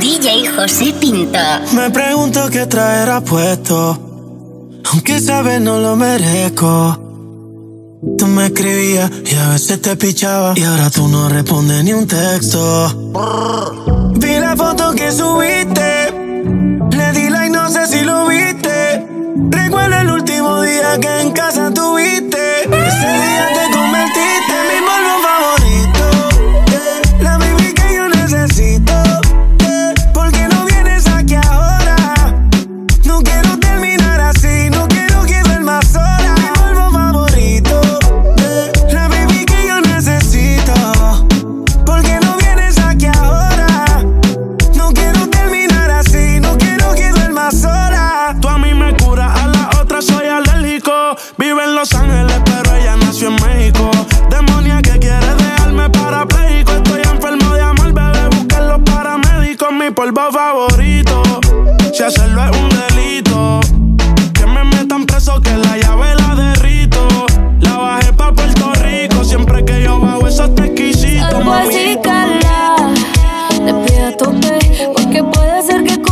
DJ José Pinto. Me pregunto qué traerá puesto. Aunque sabes no lo merezco. Tú me escribías y a veces te pichaba. Y ahora tú no respondes ni un texto. Vi la foto que subiste. Le di like, no sé si lo viste. Recuerdo el último día que en casa tuviste.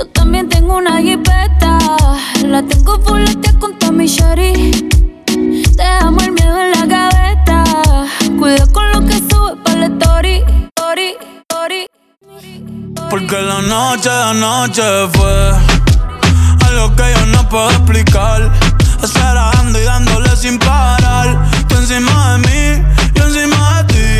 Yo también tengo una jipeta. La tengo fuletea con Tommy Shari. Dejamos el miedo en la gaveta. Cuida con lo que sube para la story. Story, story. Porque la noche de anoche fue algo que yo no puedo explicar. Acelerando y dándole sin parar. Tú encima de mí, yo encima de ti.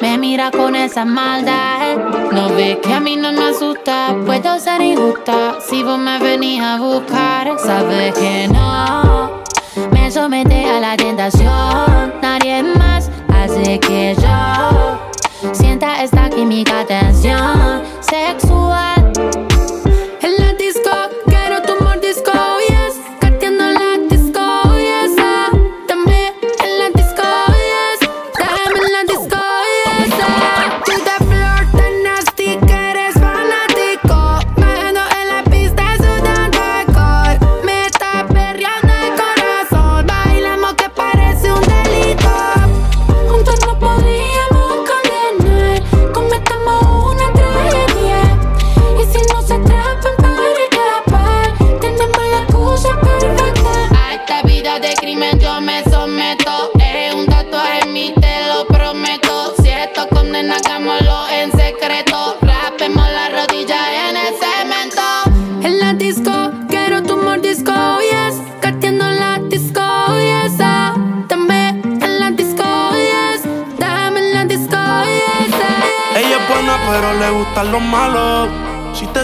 me mira con esa maldad. No ves que a mí no me asusta, puedo ser injusta si vos me venís a buscar. Sabes que no me somete a la tentación. Nadie más hace que yo sienta esta química tensión sexual.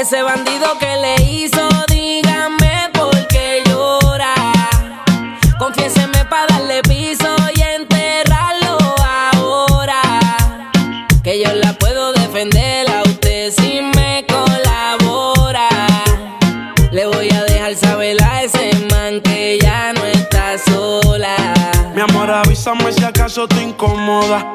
Ese bandido que le hizo, dígame por qué llora. Confiéseme para darle piso y enterrarlo ahora. Que yo la puedo defender a usted si me colabora. Le voy a dejar saber a ese man que ya no está sola. Mi amor, avísame si acaso te incomoda.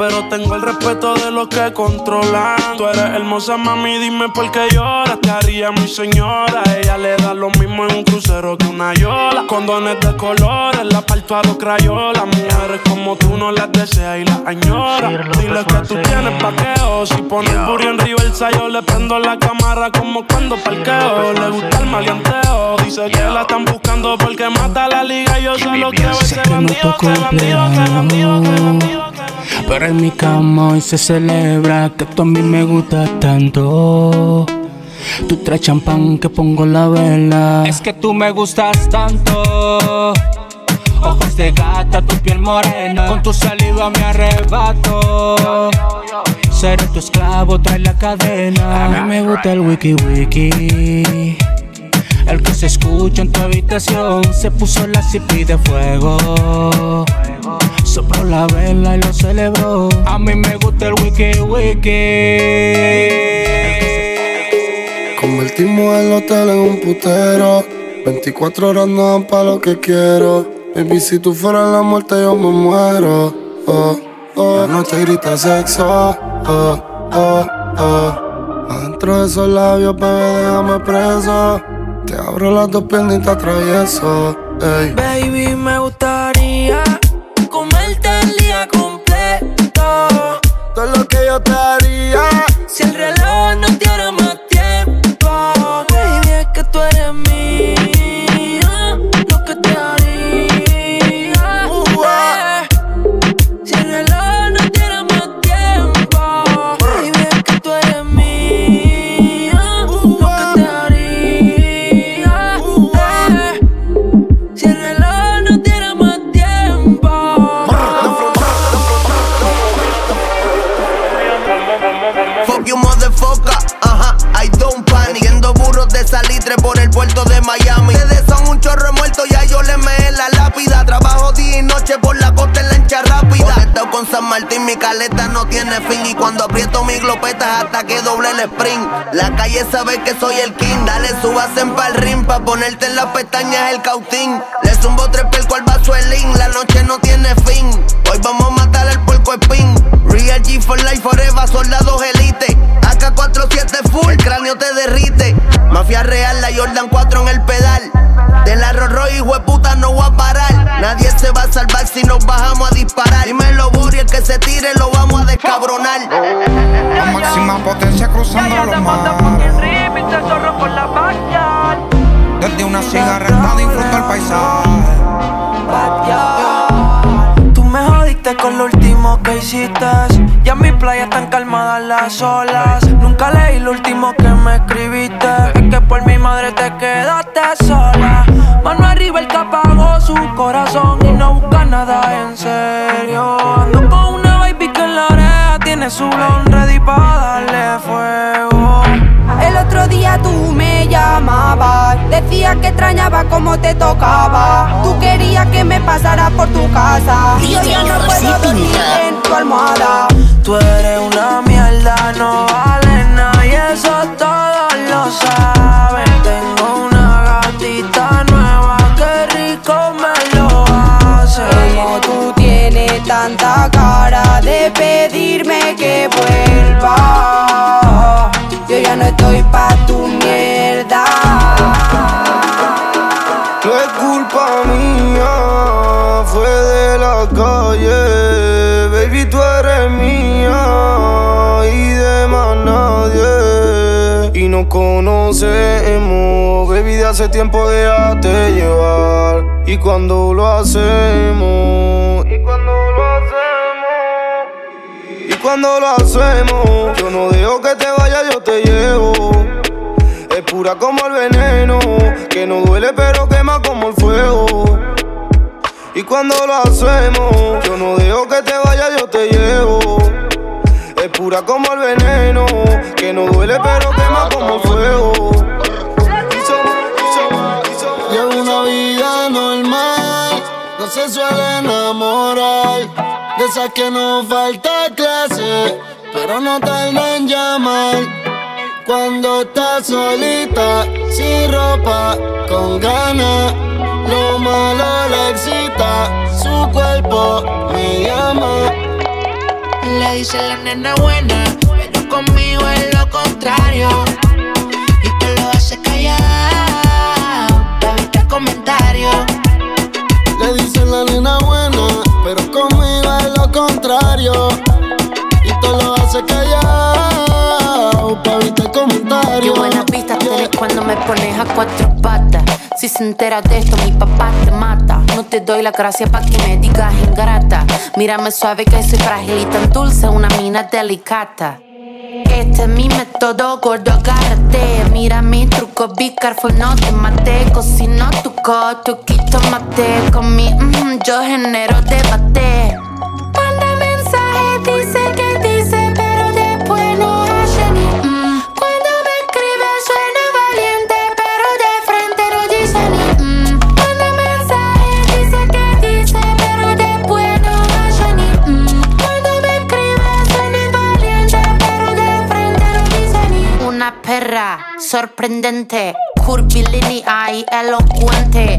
Pero tengo el respeto de los que controlan. Tú eres hermosa, mami, dime por qué lloras. Te haría mi señora. Ella le da lo mismo en un crucero que una yola. Condones de colores, la parto a los crayolas. Mujeres como tú no las deseas y las añoras. Dile que tú tienes paqueo. Si pone el burro en reversa, yo le prendo la cámara como cuando parqueo. Le gusta el maleanteo. Dice que la están buscando porque mata la liga. Y yo solo quiero ese bandido, ese bandido, ese bandido, ese bandido. Pero en mi cama hoy se celebra que tú a mí me gustas tanto. Tú traes champán que pongo la vela. Es que tú me gustas tanto. Ojos de gata, tu piel morena. Con tu saliva me arrebato. Seré tu esclavo, trae la cadena. A mí me gusta el wiki wiki. El que se escucha en tu habitación se puso la cipi de fuego. Sopló la vela y lo celebró. A mí me gusta el wiki wiki. Convertimos el hotel en un putero. 24 horas no dan pa' lo que quiero. Baby, si tú fueras la muerte, yo me muero. Oh, oh. La noche grita sexo. Oh, oh, oh. Adentro de esos labios, bebé, déjame preso. Te abro las dos piernas y te atravieso. Ey. Baby, me gustaría tiene fin Y cuando aprieto mi glopeta hasta que doble el sprint La calle sabe que soy el king. Dale, súbase en pa'l ring Pa' ponerte en las pestañas el cautín. Le zumbo tres pelco al link. La noche no tiene fin. Hoy vamos a matar al puerco espín Real G for life forever, soldados elite. AK-47 full, cráneo te derrite. Mafia real, la Jordan 4 en el pedal. De la Rorro, hijo de puta, no voy a parar. Nadie se va a salvar si nos bajamos a disparar. Dímelo, Bori, el que se tire lo a descabronar A máxima potencia cruzando los mares. Desde una cigarreta disfruto el paisaje. Tú me jodiste con lo último que hiciste. Ya en mi playa están calmadas las olas. Nunca leí lo último que me escribiste. Ready para darle fuego. El otro día tú me llamabas, decías que extrañaba como te tocaba. Tú querías que me pasara por tu casa. Y yo ya no puedo dormir en tu almohada. Tú eres una mierda, no vale nada y eso todos lo saben. que vuelva. Yo ya no estoy pa' tu mierda. No es culpa mía, fue de la calle. Baby, tú eres mía y de más nadie. Y nos conocemos, baby, de hace tiempo déjate llevar. Y cuando lo hacemos cuando lo hacemos, yo no dejo que te vayas, yo te llevo. Es pura como el veneno, que no duele pero quema como el fuego. Y cuando lo hacemos, yo no dejo que te vayas, yo te llevo. Es pura como el veneno, que no duele pero quema como fuego. Llevo una vida normal, no se suele enamorar. De esas que no falta clase, pero no tarda en llamar. Cuando estás solita, sin ropa, con ganas, lo malo le excita, su cuerpo me llama. Le dice la nena buena, pero conmigo es lo contrario. Y te lo hace callar, evita comentarios. Le dice la nena buena, pero conmigo es lo contrario. Y te lo hace callar, pa' evitar comentarios. Qué buena pista tienes cuando me pones a cuatro patas. Si se entera de esto, mi papá te mata. No te doy la gracia pa' que me digas ingrata. Mírame suave que soy frágil y tan dulce, una mina delicata. Este es mi método, gordo, agárrate. Mira mi truco, be careful, no te mate. Cocino tu coto, quito mate. Con mi mm, yo genero debate. Sorprendente, curvilínea y elocuente,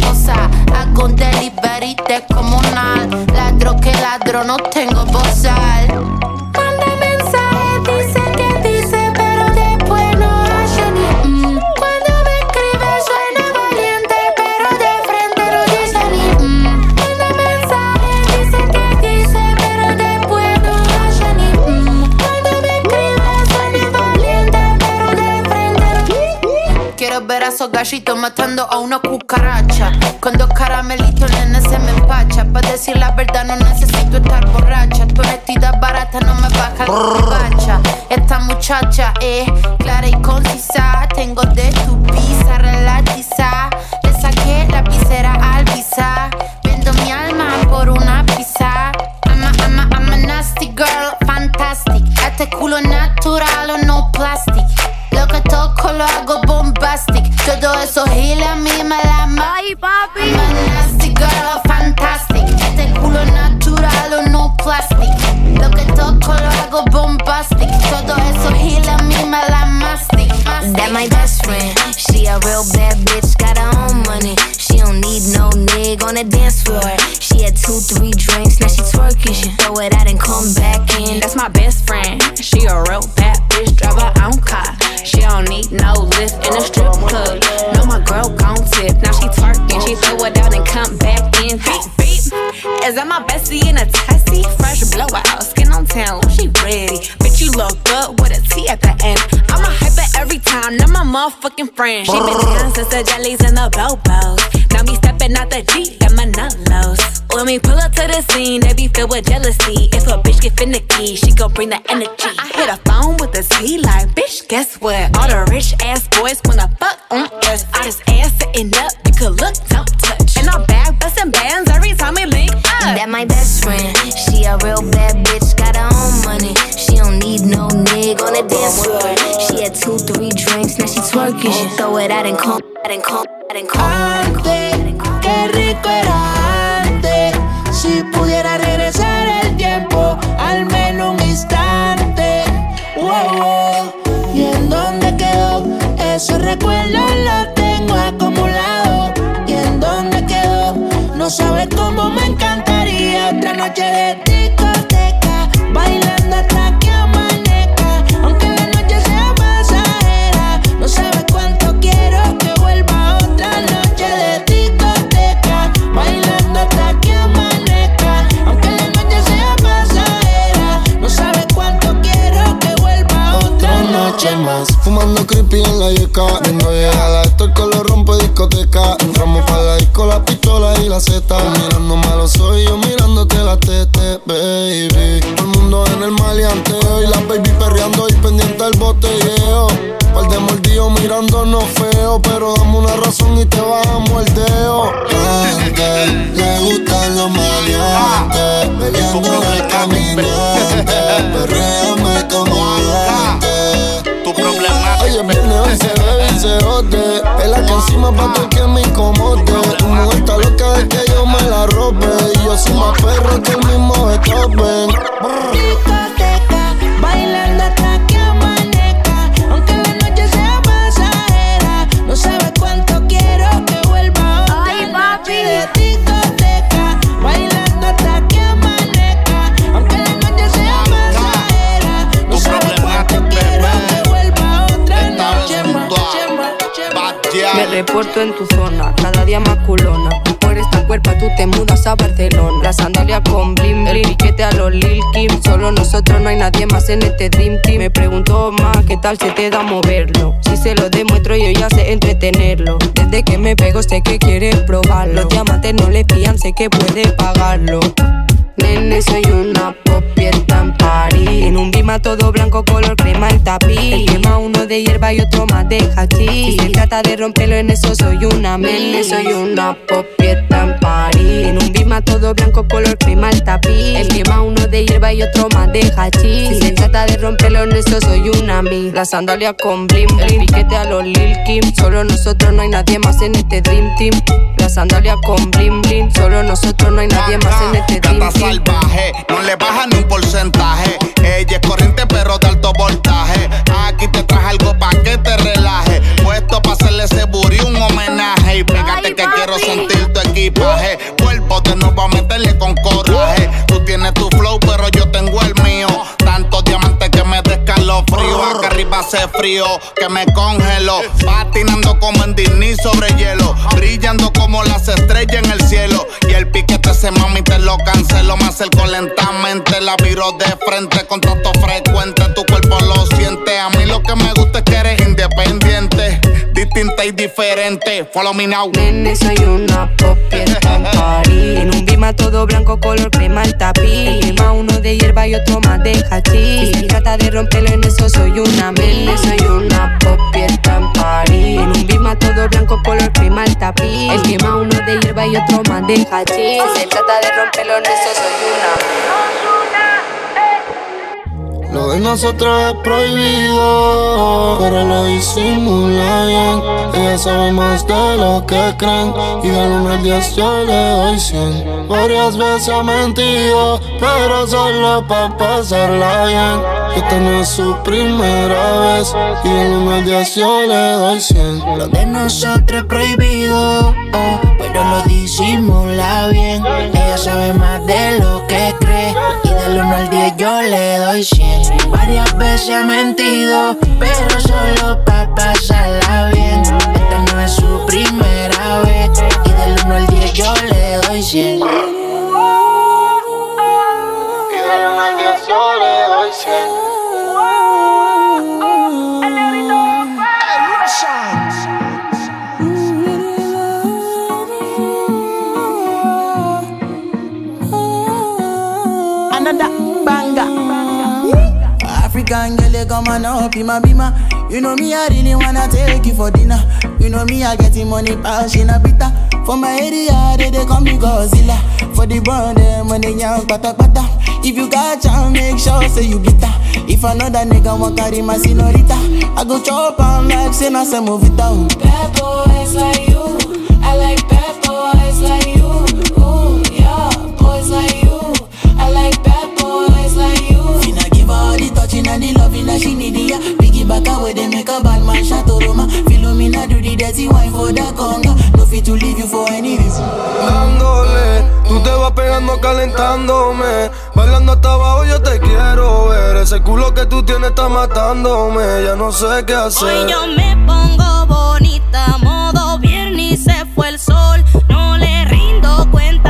cosa. Hago un delivery descomunal. Ladro que ladro, no tengo bozal. Manda mensaje, dice que dice, pero después no hace ni mm. Cuando me escribe suena valiente, pero de frente no dice ni mm. Manda mensaje, dice que dice, pero después no hace ni mm. Cuando me escribe suena valiente, pero de frente no Quiero ver a esos gallitos matando a una cucaracha. Verdad, no necesito estar borracha. Tu honestidad barata no me baja la. Esta muchacha es clara y concisa. A tessie? Fresh blowout, skin on town, she ready. Bitch, you look good with a T at the end. I'm a hyper every time, now my motherfucking friend. She been down since the jellies and the bobos. Now me stepping out the Jeep, got my nullos. When we pull up to the scene, they be filled with jealousy. If a bitch get finicky, she gon' bring the energy. I hit a phone with a T like, bitch, guess what? All the rich ass boys wanna fuck on us. I just ass sitting up, you could look, don't touch. And I'm back busting bands every time we link up. That my best friend. She a real bad bitch, got her own money. She don't need no nigga on the dance floor. She had two, three drinks, now she twerking. She throw it out and come, out and come, out and come. Antes, qué rico era antes. Si pudiera regresar el tiempo, al menos un instante. Wow, wow. Y en donde esos recuerdos los tengo acumulados. No sabes cómo me encantaría otra noche de discoteca, bailando hasta que amanezca. Aunque la noche sea pasajera, no sabes cuánto quiero que vuelva otra noche de discoteca, bailando hasta que amanezca. Aunque la noche sea pasajera, no sabes cuánto quiero que vuelva otra noche más. Fumando creepy en la yeca. Viendo llegar a esto el color rompe discoteca. Entramos para la disco, zeta. Mirando malo soy yo mirándote la tete, baby. Todo el mundo en el maleanteo y la baby perreando y pendiente al botelleo. Par de mordidos mirándonos feo, pero dame una razón y te bajamos el dedo. Gente, le gustan los maleantes, bebiendo el caminante, perréame como antes. Tu problema Oye, viene hoy se y se jote. Pela que encima pa' todo que me incomode. Tu mujer está loca de que yo me la robe. Y yo soy más perro que el mismo Beethoven. Reporto en tu zona, cada día más culona. Por esta cuerpa tú te mudas a Barcelona. La sandalia con blim, el piquete a los Lil Kim. Solo nosotros no hay nadie más en este Dream Team. Me pregunto más qué tal se te da moverlo. Si se lo demuestro yo ya sé entretenerlo. Desde que me pego sé que quieres probarlo. Los diamantes no le pillan, sé que puede pagarlo. Nene, soy una popieta en París. En un bima todo blanco, color crema el tapiz. El quema uno de hierba y otro más de hachís. Si se trata de romperlo en eso, soy una nene, soy una popieta en París. En un bima todo blanco, color crema el tapiz. El quema uno de hierba y otro más de hachís. Si se trata de romperlo en eso, soy una mi. La sandalia con blim, el piquete a los Lil Kim. Solo nosotros no hay nadie más en este Dream Team. La sandalia con blim blim. Solo nosotros no hay nadie más en este Dream Team. Salvaje, no le baja ni un porcentaje. Ella es corriente pero de alto voltaje. Aquí te traje algo pa' que te relaje. Puesto pa' hacerle ese booty un homenaje. Y pégate que quiero sentir tu equipaje. Cuerpo de nuevo a meterle con coraje. Tú tienes tu flow pero yo descalofrío. Acá arriba hace frío que me congelo. Patinando como en Disney sobre hielo. Brillando como las estrellas en el cielo. Y el piquete ese mami te lo cancelo. Me acerco lentamente, la viro de frente. Contacto frecuente, tu cuerpo lo siente. A mí lo que me gusta es que eres independiente. Distinta y diferente. Follow me now. Nene, soy una popieta en París. En un bima todo blanco, color crema el tapiz. El quema uno de hierba y otro más de hachís. Si se trata de romperlo en eso, soy una nene, soy una popieta en París. En un bima todo blanco, color crema el tapiz. El quema uno de hierba y otro más de hachís. Se trata de romperlo en eso, soy una. Lo de nosotros es prohibido, pero lo disimula bien. Ella sabe más de lo que creen, y del 1 al 10 yo le doy 100. Varias veces ha mentido, pero solo pa' pasarla bien. Esta no es su primera vez, y del 1 al 10 yo le doy 100. Lo de nosotros es prohibido, oh, pero lo disimula bien. Ella sabe más de lo que cree. Y del 1 al 10 yo le doy 100. Varias veces ha mentido, pero solo pa' pasarla bien. Esta no es su primera vez. Y del 1 al 10 yo le doy 100. Y del 1 al 10 yo le doy 100. Come on up in my bima. You know me, I really wanna take you for dinner. You know me, I getting money, pass in a bitter. For my area, they, they call me Godzilla. For the brand, them when they young, pata pata. If you got chance, make sure say you glitter. If another nigga want carry my senorita, I go chop on like say na se move it out. Bad boys like you. I like bad está matándome. Ya no sé qué hacer. Hoy yo me pongo bonita, modo viernes se fue el sol. No le rindo cuenta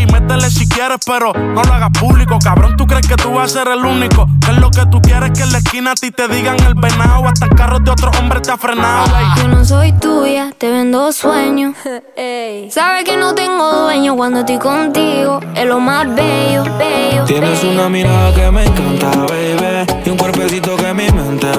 Ey, métele si quieres, pero no lo hagas público. Cabrón, tú crees que tú vas a ser el único. Que es lo que tú quieres que en la esquina a ti te digan el venado. Hasta en carros de otros hombres te ha frenado. Yo no soy tuya, te vendo sueños. Sabes que no tengo dueño cuando estoy contigo. Es lo más bello, bello. Tienes bello. una mirada que me encanta, baby Y un cuerpecito que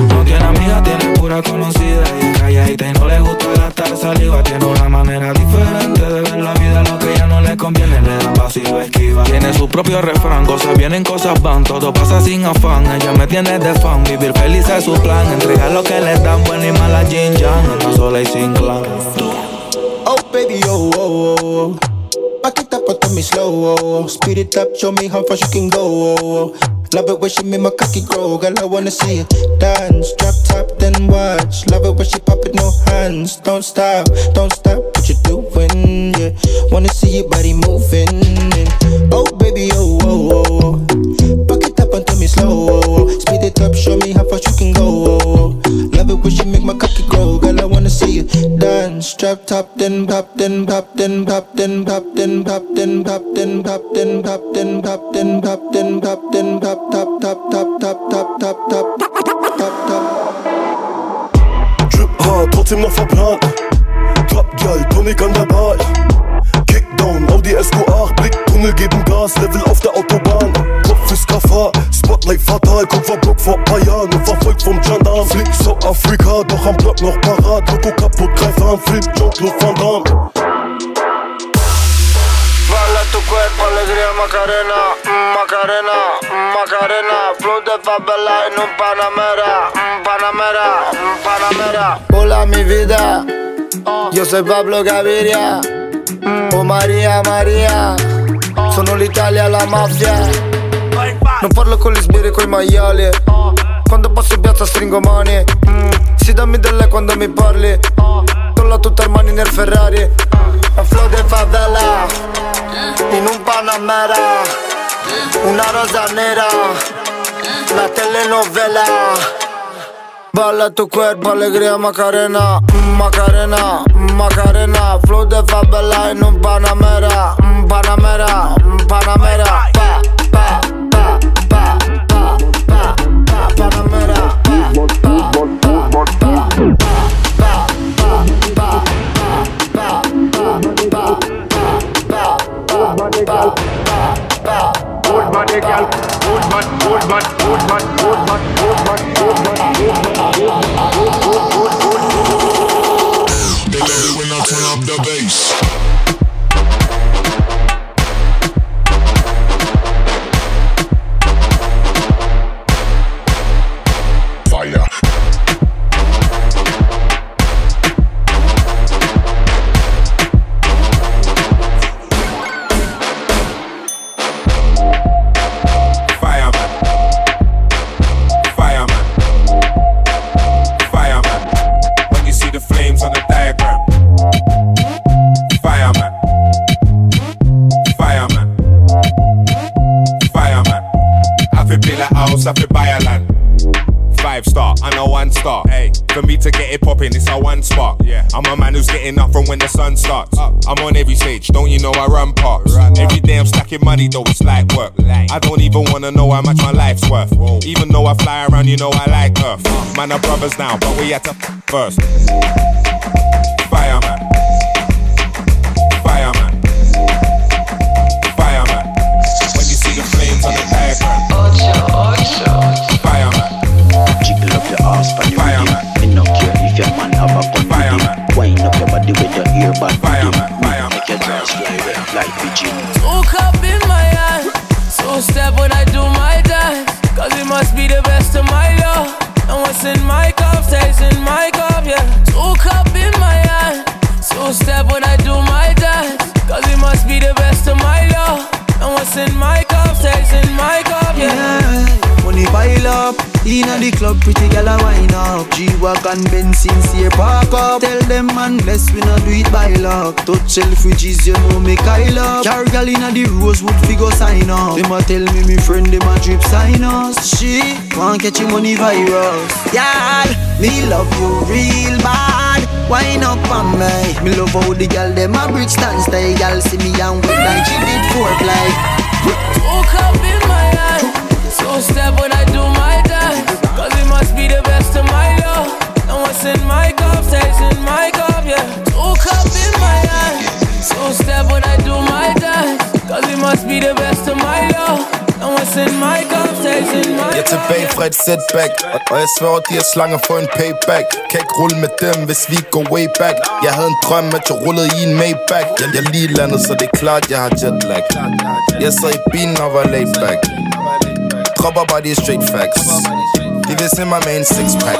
no tiene amiga, tiene pura conocida y es calladita y no le gusta gastar saliva. Tiene una manera diferente de ver la vida, lo que ella no le conviene le da pasiva esquiva. Tiene su propio refrán, cosas vienen, cosas van, todo pasa sin afán. Ella me tiene de fan, vivir feliz es su plan. Entregar lo que le dan, buena y mala Jin Yang, anda sola y sin clan. Oh baby, oh, oh, oh, oh. It up, me slow, oh, oh. Speed it up, show me how fast you can go, oh, oh. Love it when she make my cocky grow, girl, I wanna see it dance. Drop top, then watch. Love it when she pop it, no hands. Don't stop, don't stop what you doing, yeah. Wanna see your body moving. Oh baby, oh, oh, oh, oh. Back it up tell me slow, oh, oh. Speed it up, show me how fast you can go. Oh, oh, oh. Love it when she make my cocky dance. Drop top, then pop, then pop, then pop, then pop, then pop, then pop, then pop, then pop, then pop, then pop, then pop, then pop, top, top, top, top, top, top, top, top, top. Drip hard, trotzdem noch verplant. Top Girl, Tonic an der Bar. Kickdown, Audi SQ8, Blicktunnel geben Gas, Level auf der Autobahn. Gefahr, Spotlight fatal, Kupferblock vor paar Jahren und verfolgt vom Gendarm. Flick South Afrika, doch am Block noch parat. Loco kaputt, greif an, Flip, Jean-Claude Van Damme. Bala tu cuerpo, alegría Macarena, mm, Macarena, mm, Macarena, flow de favela en un Panamera, mm, Panamera, Panamera. Hola mi vida, yo soy Pablo Gaviria, oh Maria Maria, sono l'Italia la mafia. Non parlo con gli sbirri coi maiali, quando passo in piazza stringo mani, mm, si dammi del lei quando mi parli, tolla tutte le mani nel Ferrari, a flow de favela, in un Panamera, una rosa nera, la telenovela. Balla tu cuerpo, alegría Macarena, mm, Macarena, mm, Macarena, flow de favela en un Panamera, Panamera, Panamera, pa, pa, pa, pa, Good body, girl. Good body, good body, good body, when the sun starts. I'm on every stage, don't you know I run parks? Every day I'm stacking money, though it's like work. I don't even wanna know how much my life's worth. Even though I fly around, you know I like Earth. Man, are brothers now, but we had to f- first. Like. Two cup in my hand, two step when I do my dance. Cause it must be the best of my love. And what's in my cup stays in my cup, yeah. Two cup in my hand, two step when I do my dance. Cause it must be the best of my love. And what's in my cup stays in my cup, yeah. Yeah, money pile up. Inna the club, pretty gal a wine up. G-Wagon, Benz, sincere park up. Tell them man, bless we not do it by luck. Touch Selfridges, you know me Kyle up. Car gal inna the Rosewood, fi go sign up. Them a tell me, me friend, them a drip sign us. She want catch your money virus. Yeah, me love you real bad. Wine up on me. Me love how the gal, them a bridge stand stay. Gal see me and wet like she did foreplay two step when I do my dance. Cause it must be the best of my love. And what's in my cup stays in my cup, yeah. Two cup in my hand, two step when I do my dance. Cause it must be the best of my love. And what's in my cup stays in my Jeg er tilbage fra et setback Og, jeg sværger, de her slanger for en payback Kan ikke rulle med dem, hvis vi går way back Jeg havde en drøm, at jeg rullede i en Maybach Jeg, jeg lige landet, så det er klart, jeg har jetlag Jeg sad i bilen og var laid back Dropper de straight facts. De vil se mig med en sixpack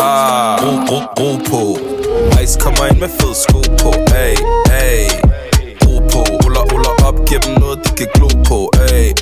Ah, ro, ro, ro på. Ice kommer ind med fed sko på. Ay, ay Ro på, ruller, ruller op Giv dem noget, de kan glo på. Ay,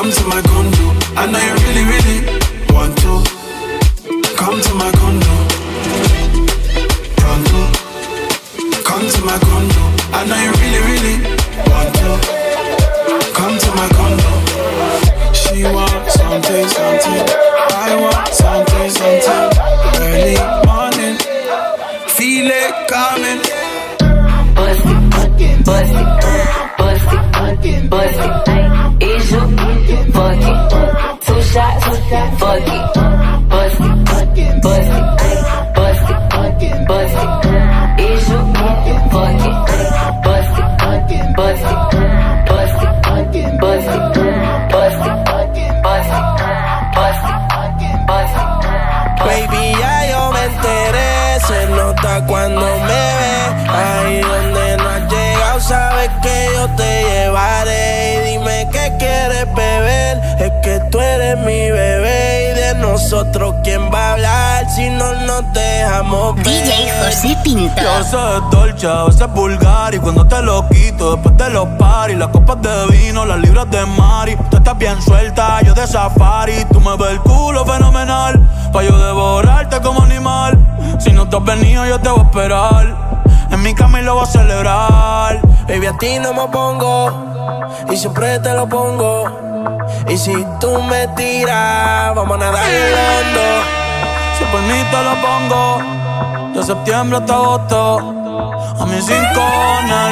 Come to my condo. I know you really, really want to. Come to my condo. Pronto. Come to my condo. I know you really, really want to. Come to my condo. She wants something, something. I want something, something. Early morning. Feel it coming. Bust it, bust it, bust fuck it. Yo te llevaré. Y dime qué quieres beber, es que tú eres mi bebé. Y de nosotros, ¿quién va a hablar si no nos dejamos ver? DJ José Pinto. Yo sé dolce, a veces vulgar. Y cuando te lo quito, después de los paris, las copas de vino, las libras de Mari. Tú estás bien suelta, yo de safari. Tú me ves el culo fenomenal. Pa' yo devorarte como animal. Si no te has venido, yo te voy a esperar. En mi cama y lo voy a celebrar. Ti no me pongo. Y siempre te lo pongo. Y si tú me tiras, vamos a nadar hondo. Si por mí te lo pongo. De septiembre hasta agosto. A mis cinco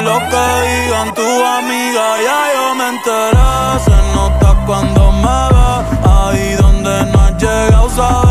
lo que digan tu amiga, ya yo me enteré. Se nota cuando me ve, ahí donde no has llegado, sabes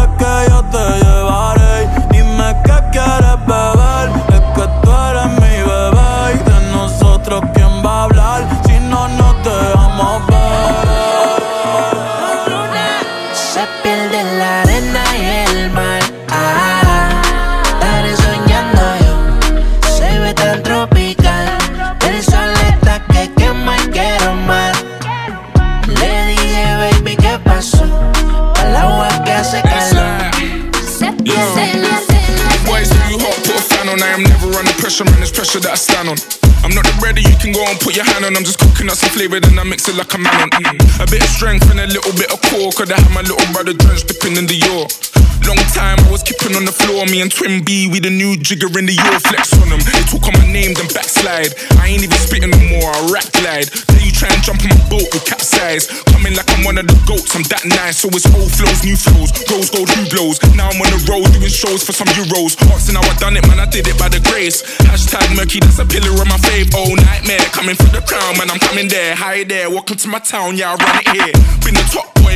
can go and put your hand on. I'm just cooking up some flavor, then I mix it like a man. Mm. A bit of strength and a little bit of core. Could I have my little brother drenched dipping in the York? Long time I was keeping on the floor. Me and Twin B, we the new jigger in the York. Flex on them. They talk on my name, then backslide. I ain't even spitting no more, I rap glide. Till you try and jump on my boat, we capsize. Coming like I'm one of the goats, I'm that nice. So it's old flows, new flows. Rose gold, who blows? Now I'm on the road doing shows for some euros. Asking how I done it, man, I did it by the grace. Hashtag murky, that's a pillar of my fave. Oh, nightmare, coming for the crown, man, I'm coming there. Hi there, welcome to my town, yeah, I run it here. Been the top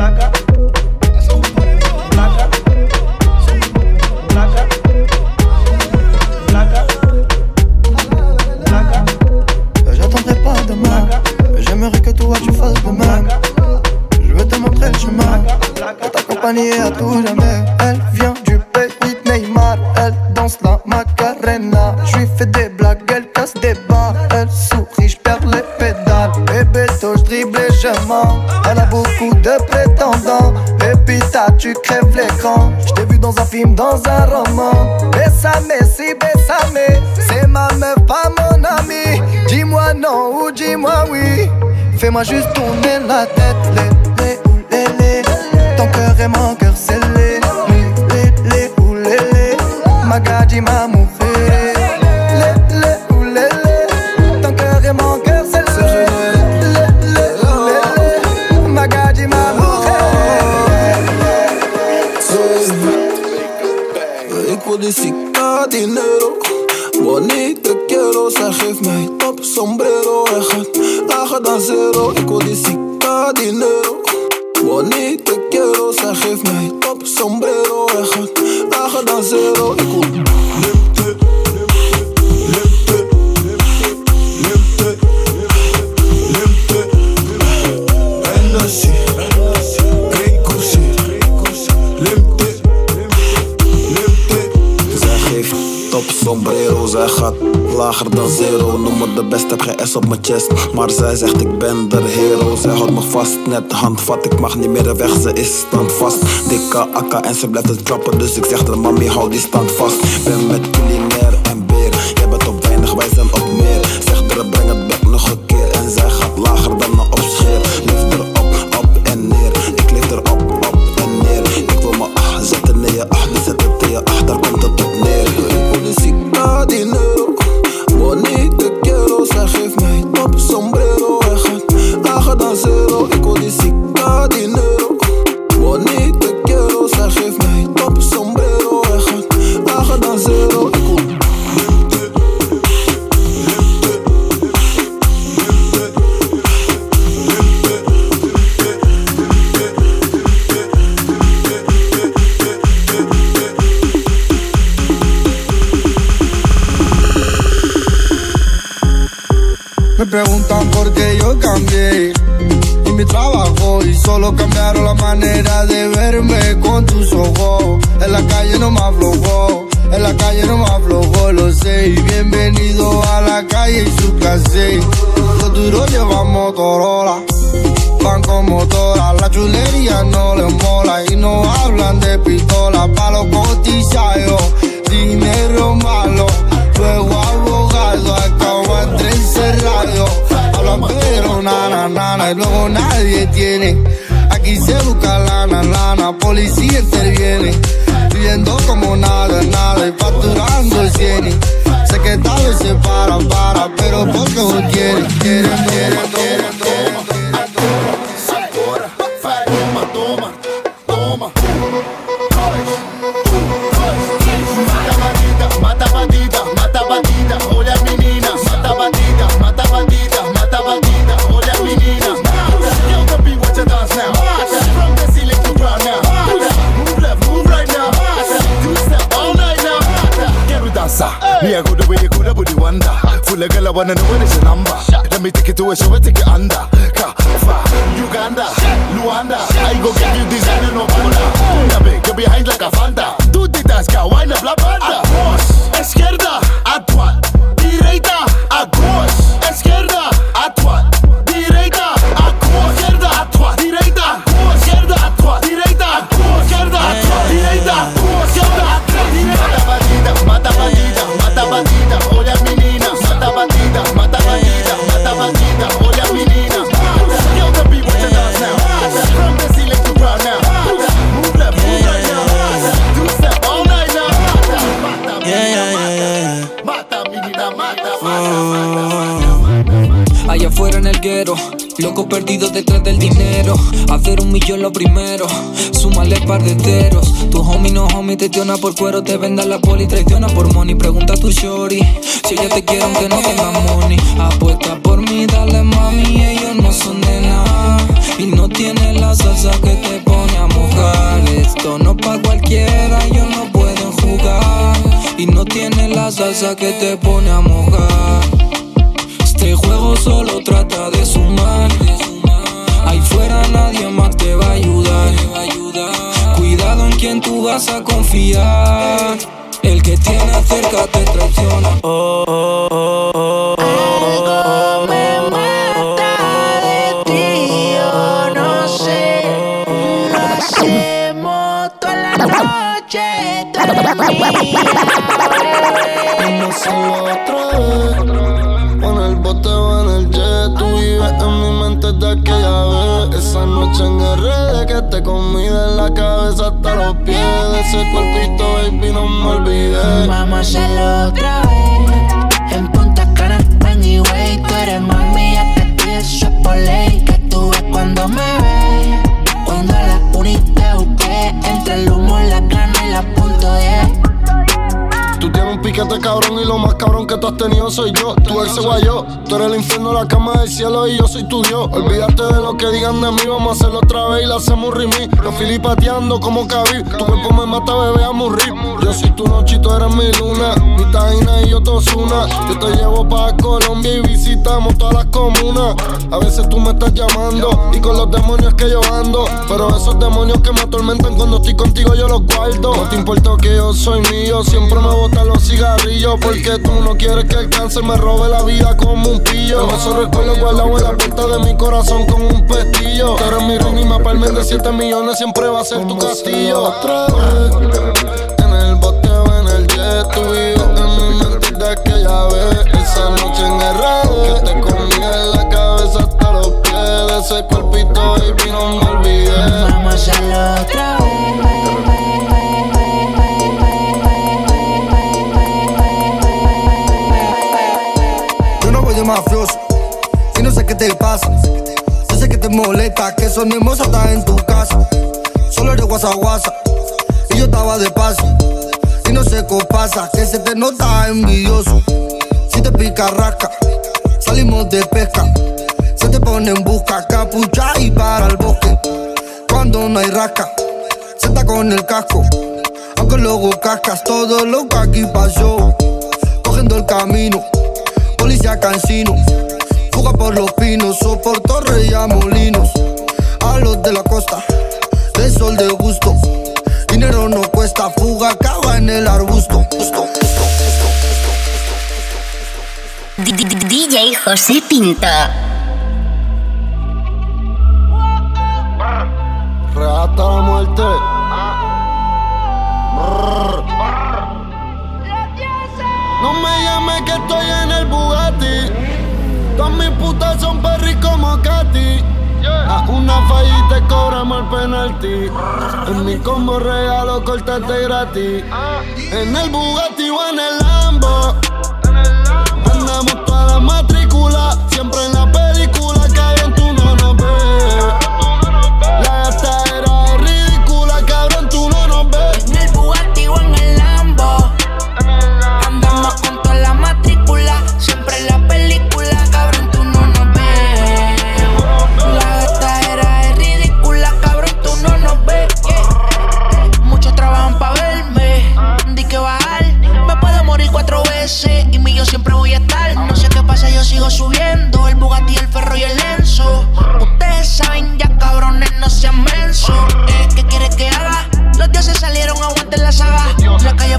placa, placa, placa, placa, placa. J'attendrai pas demain, mais j'aimerais que toi tu fasses de même. Je veux te montrer le chemin, t'accompagner à tout jamais. Et. Elle a beaucoup de prétendants, Pépita, tu crèves l'écran. Je t'ai vu dans un film, dans un roman. Bésame, si bésame, c'est ma meuf, pas mon ami. Dis-moi non ou dis-moi oui. Fais-moi juste tourner la tête, les, les, les, les. Ton cœur est mon cœur scellé. Les, les, les, les. Ma Maar zij zegt ik ben de hero. Zij houdt me vast, net handvat Ik mag niet meer weg, ze is standvast. Dikke akka en ze blijft het klappen Dus ik zeg de mami, hou die stand vast. Ben met Dice Motorola, van como todas. La chulería no les mola y no hablan de pistola. Pa' los cotizados, dinero malo. Luego abogado, acabo entre encerrado. Hablan pero nana, nana, y luego nadie tiene. Aquí se busca lana, lana, policía interviene. Viviendo como nada, nada, y facturando el cien. Sé que tal vez se para, para, pero vos quieren, quieren, quieren, girl, I wanna know what is your number. Let me take it to a show, take it under. Ka, fa, Uganda, Luanda. I go give you bunda. Bunda big, you're behind like a Fanta. Tú te tasca, wine up la banda. Loco perdido detrás del dinero. Hacer un millón lo primero, súmale par de ceros. Tu homie no homie te tiona por cuero, te venda la poli, traiciona por money. Pregunta a tu shorty si ella te quiere aunque no tenga money. Apuesta por mí, dale mami, ellos no son de nada. Y no tienen la salsa que te pone a mojar. Esto no pa' cualquiera, ellos no pueden jugar. Y no tienen la salsa que te pone a mojar. Este juego solo trata de sumar. Ahí fuera nadie más te va a ayudar. Cuidado en quien tú vas a confiar. El que tiene cerca te traiciona. Oh, oh, oh, oh, oh, me mata de ti, yo no sé. Lo hacemos toda la noche, tú eres mía. Vamos Tú vives en mi mente de aquella vez. Esa noche en RD que te comí de la cabeza hasta los pies. De ese cuerpito, baby, no me olvidé. Vamos a hacerlo otra vez. En Punta Cana, anyway. Tú eres mami, ya te pides ley. Que tú ves cuando me ves. Cuando a las uni te busqué. Entre el humo, la cana y la punto 10. Tú cabrón y lo más cabrón que tú has tenido soy yo. Tu ex se guayó. Tú eres el infierno, la cama del cielo y yo soy tu Dios. Olvídate de lo que digan de mí, vamos a hacerlo otra vez y la hacemos remix. Los filipateando como cabir. Tu cuerpo me mata, bebé, a morir. Yo soy tu nochito, eres mi luna. Mi taina y yo tosuna. Yo te llevo pa' Colombia y visitamos todas las comunas. A veces tú me estás llamando y con los demonios que yo ando. Pero esos demonios que me atormentan cuando estoy contigo yo los guardo. No te importa que yo soy mío, siempre me botan los cigarrillos. Porque tú no quieres que el cáncer me robe la vida como un pillo. Tengo esos recuerdos guardados en la puerta de mi corazón con un pestillo. Tú eres mi ring y me palmen de 7 millones, siempre va a ser tu castillo. Vez, en el bote o en el jet, tú vives en mi mente de aquella vez. Esa noche en el radio, que te comí en la cabeza hasta los pies. De ese cuerpito, baby, no me olvidé. Vamos a hacerlo otra Yo de y no sé qué te pasa. Yo sé que te molesta que sonemos hasta en tu casa. Solo eres guasa guasa y yo estaba de paso. Y no sé qué pasa, que se te nota envidioso. Si te pica rasca, salimos de pesca. Se te pone en busca, capucha y para el bosque. Cuando no hay rasca, se está con el casco. Aunque luego cascas todo lo que aquí pasó. Cogiendo el camino, policía cansino. Fuga por los pinos o por Torre y a Molinos. A los de la costa, de sol de gusto. Dinero no cuesta, fuga acaba en el arbusto. DJ José Pinta. Y te cobramos el penalti. En mi combo regalo cortate gratis. En el Bugatti o en el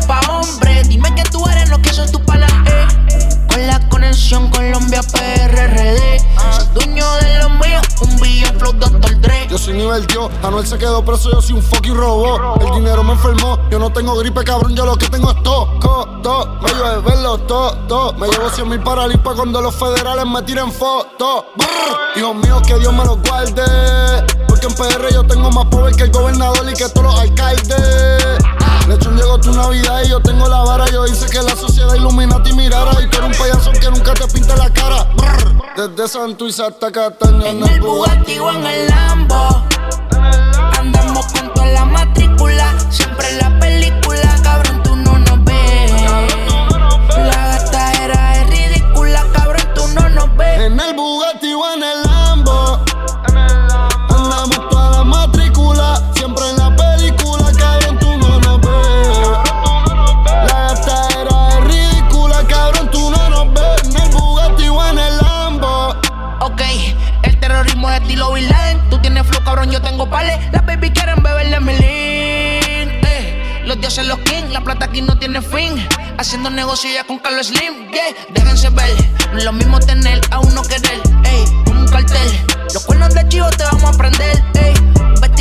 pa' hombre. Dime que tú eres lo que son tus panas. Eh. Con la conexión Colombia PRRD. Soy dueño de lo mío. Un billón flow Dr. Dre. Yo soy nivel Dios, Anuel se quedó preso, yo soy un fucking robot. El dinero me enfermó, yo no tengo gripe, cabrón, yo lo que tengo es todo, todo. Me llevo verlo, todo, todo. Me llevo 100 mil para limpa cuando los federales me tiren fotos. Brr. Hijos míos, que Dios me los guarde. Porque en PR yo tengo más poder que el gobernador y que todos los alcaldes. Lechón llegó tu Navidad y yo tengo la vara. Yo hice que la sociedad Illuminati mirara. Y tú eres un payaso que nunca te pinta la cara. Desde Santuiz hasta Cataño En el Bugatti o en el Lambo. Andamos con toda la matrícula. Siempre en la película, cabrón, tú no nos ves. La gastadera es ridícula, cabrón, tú no nos ves. En el Bugatti pales. Las baby quieren beberle mi lean. Eh, los dioses, los king, la plata aquí no tiene fin. Haciendo negocio ya con Carlos Slim. Déjense ver. No es lo mismo tener a uno querer. Ey, como un cartel. Los cuernos de chivo te vamos a prender. Ey,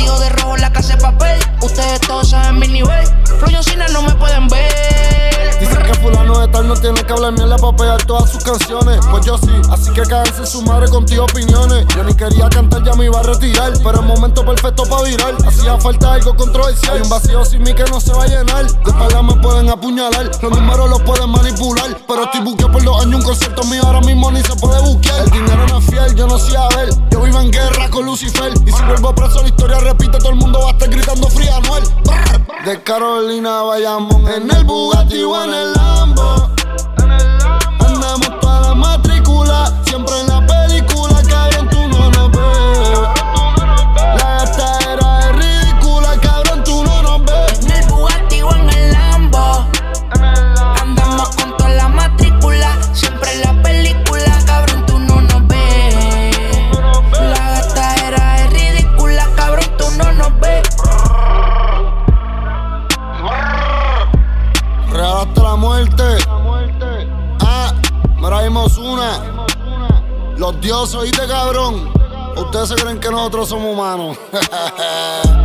vestido de rojo en la casa de papel. Ustedes todos saben mi nivel. Cena no me pueden ver. Dicen que fulano de tal no tiene que hablar mierda para pegar todas sus canciones. Pues yo sí, así que cádense su madre contigo opiniones. Yo ni quería cantar, ya me iba a retirar. Pero el momento perfecto para virar. Hacía falta algo controversial. Hay un vacío sin mí que no se va a llenar. De espalda me pueden apuñalar. Los números los pueden manipular. Pero estoy buqueado por dos años. Un concierto mío ahora mismo ni se puede buquear. El dinero no es fiel, yo no sé a ver. Yo vivo en guerra con Lucifer. Y si vuelvo preso, la historia repite. Todo el mundo va a estar gritando fría. Brr. De Carolina Bayamón. En el Bugatti o en el Lambo. Dioses, oíste, cabrón. Ustedes se creen que nosotros somos humanos.